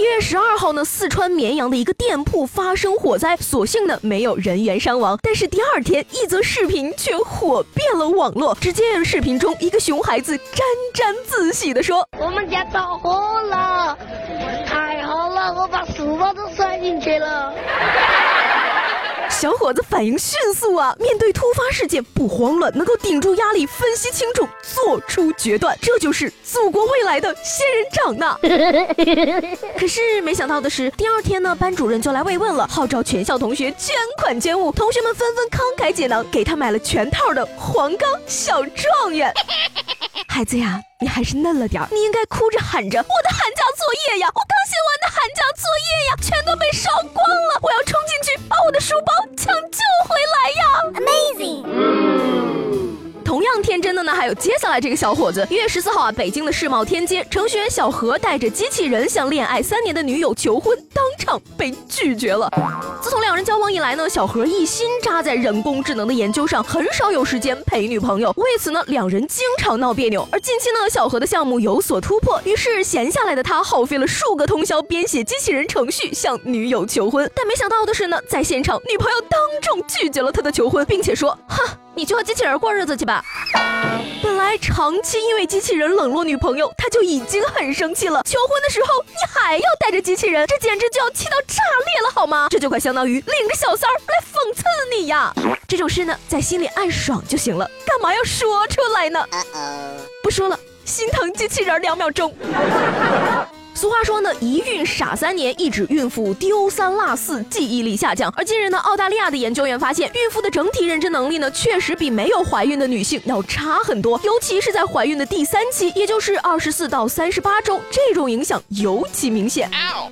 一月十二号呢，四川绵阳的一个店铺发生火灾，所幸呢没有人员伤亡。但是第二天，一则视频却火遍了网络。只见视频中，一个熊孩子沾沾自喜地说：“我们家着火了，太好了，我把书包都摔进去了。”小伙子反应迅速啊，面对突发事件不慌乱，能够顶住压力，分析清楚，做出决断，这就是祖国未来的仙人掌呢。可是没想到的是，第二天呢，班主任就来慰问了，号召全校同学捐款捐物，同学们纷纷慷慨解囊，给他买了全套的黄冈小状元。孩子呀，你还是嫩了点儿，你应该哭着喊着我的寒假作业呀，我刚写完的的呢，还有接下来这个小伙子。一月十四号啊，北京的世贸天阶，程序员小何带着机器人向恋爱三年的女友求婚，当场被拒绝了。自从两人交往以来呢，小何一心扎在人工智能的研究上，很少有时间陪女朋友。为此呢，两人经常闹别扭。而近期呢，小何的项目有所突破，于是闲下来的他耗费了数个通宵编写机器人程序向女友求婚。但没想到的是呢，在现场，女朋友当众拒绝了他的求婚，并且说：“哈。”你去和机器人过日子去吧。本来长期因为机器人冷落女朋友，他就已经很生气了。求婚的时候你还要带着机器人，这简直就要气到炸裂了，好吗？这就快相当于领着小三儿来讽刺你呀！这种事呢，在心里暗爽就行了，干嘛要说出来呢？不说了，心疼机器人两秒钟。俗话说呢，一孕傻三年，一指孕妇丢三落四，记忆力下降。而近日呢，澳大利亚的研究员发现，孕妇的整体认知能力呢，确实比没有怀孕的女性要差很多，尤其是在怀孕的第三期，也就是二十四到三十八周，这种影响尤其明显。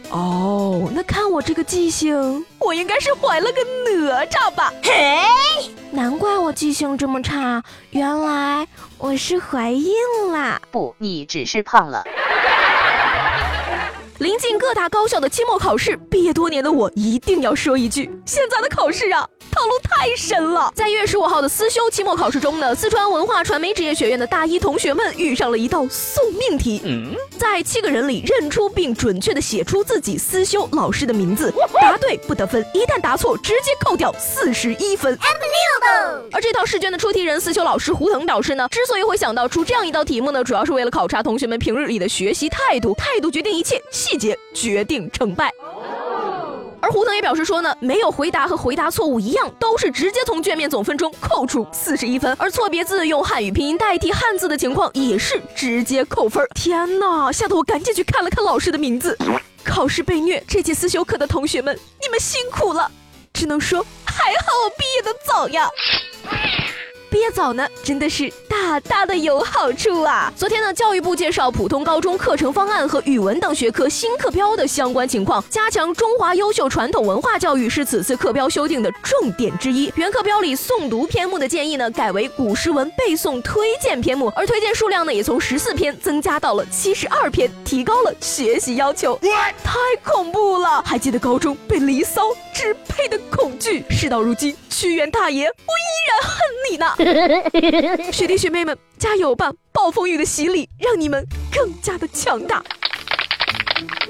哦，那看我这个记性，我应该是怀了个哪吒吧？嘿，难怪我记性这么差，原来我是怀孕啦！不，你只是胖了。各大高校的期末考试，毕业多年的我一定要说一句：现在的考试啊，套路太深了。在一月十五号的思修期末考试中呢，四川文化传媒职业学院的大一同学们遇上了一道送命题，在七个人里认出并准确的写出自己思修老师的名字，答对不得分，一旦答错直接扣掉四十一分。而这套试卷的出题人思修老师胡腾表示呢，之所以会想到出这样一道题目呢，主要是为了考察同学们平日里的学习态度，态度决定一切。细节决定成败，而胡腾也表示说呢，没有回答和回答错误一样，都是直接从卷面总分中扣除四十一分，而错别字用汉语拼音代替汉字的情况也是直接扣分。天哪，吓得我赶紧去看了看老师的名字。考试被虐，这节思修课的同学们，你们辛苦了，只能说还好我毕业的早呀。毕业早呢，真的是大大的有好处啊！昨天呢，教育部介绍普通高中课程方案和语文等学科新课标的相关情况，加强中华优秀传统文化教育是此次课标修订的重点之一。原课标里诵读篇目的建议呢，改为古诗文背诵推荐篇目，而推荐数量呢，也从十四篇增加到了七十二篇，提高了学习要求。太恐怖了！还记得高中被离骚支配的恐惧？事到如今，屈原大爷，我依然恨你呢！学弟学妹们，加油吧！暴风雨的洗礼让你们更加的强大。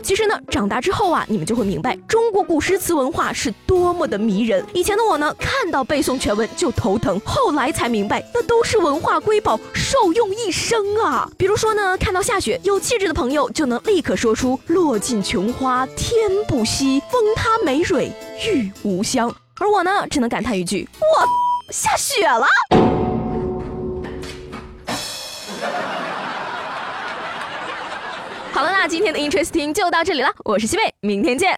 其实呢，长大之后啊，你们就会明白中国古诗词文化是多么的迷人。以前的我呢，看到背诵全文就头疼，后来才明白，那都是文化瑰宝，受用一生啊。比如说呢，看到下雪，有气质的朋友就能立刻说出“落尽琼花天不惜，风塌梅蕊玉无香”，而我呢，只能感叹一句：“我 下雪。”了，那今天的 Interesting 就到这里了，我是西贝，明天见。